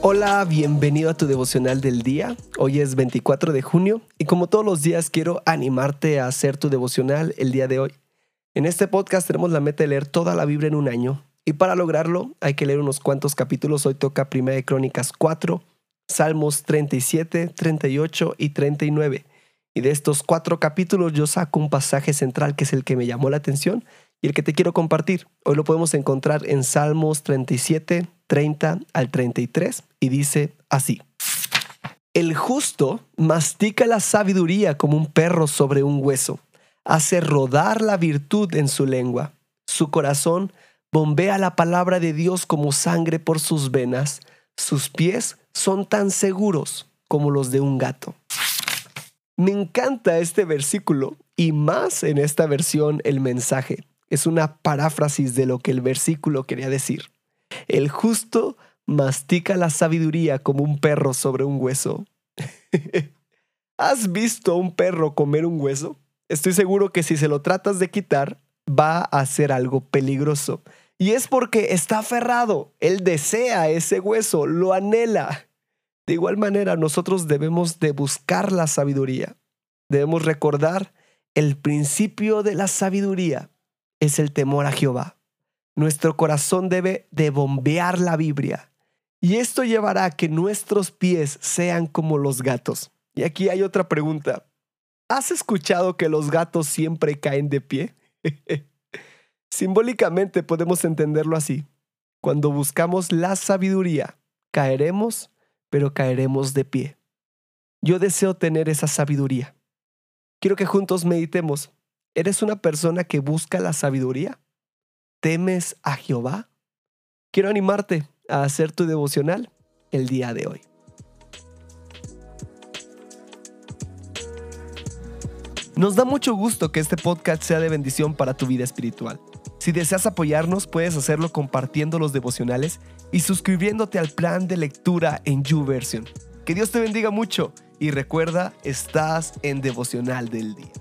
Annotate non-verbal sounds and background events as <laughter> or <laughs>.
Hola, bienvenido a tu devocional del día. Hoy es 24 de junio y como todos los días quiero animarte a hacer tu devocional el día de hoy. En este podcast tenemos la meta de leer toda la Biblia en un año y para lograrlo hay que leer unos cuantos capítulos. Hoy toca 1 de Crónicas 4, Salmos 37, 38 y 39. Y de estos cuatro capítulos yo saco un pasaje central que es el que me llamó la atención y el que te quiero compartir. Hoy lo podemos encontrar en Salmos 37, 30 al 33 y dice así. El justo mastica la sabiduría como un perro sobre un hueso, hace rodar la virtud en su lengua. Su corazón bombea la palabra de Dios como sangre por sus venas. Sus pies son tan seguros como los de un gato. Me encanta este versículo y más en esta versión el mensaje. Es una paráfrasis de lo que el versículo quería decir. El justo mastica la sabiduría como un perro sobre un hueso. <laughs> ¿Has visto a un perro comer un hueso? Estoy seguro que si se lo tratas de quitar, va a ser algo peligroso. Y es porque está aferrado. Él desea ese hueso, lo anhela. De igual manera, nosotros debemos de buscar la sabiduría. Debemos recordar el principio de la sabiduría es el temor a Jehová. Nuestro corazón debe de bombear la Biblia. Y esto llevará a que nuestros pies sean como los gatos. Y aquí hay otra pregunta. ¿Has escuchado que los gatos siempre caen de pie? <laughs> Simbólicamente podemos entenderlo así. Cuando buscamos la sabiduría, caeremos, pero caeremos de pie. Yo deseo tener esa sabiduría. Quiero que juntos meditemos. ¿Eres una persona que busca la sabiduría? ¿Temes a Jehová? Quiero animarte a hacer tu devocional el día de hoy. Nos da mucho gusto que este podcast sea de bendición para tu vida espiritual. Si deseas apoyarnos, puedes hacerlo compartiendo los devocionales y suscribiéndote al plan de lectura en YouVersion. Que Dios te bendiga mucho y recuerda, estás en devocional del día.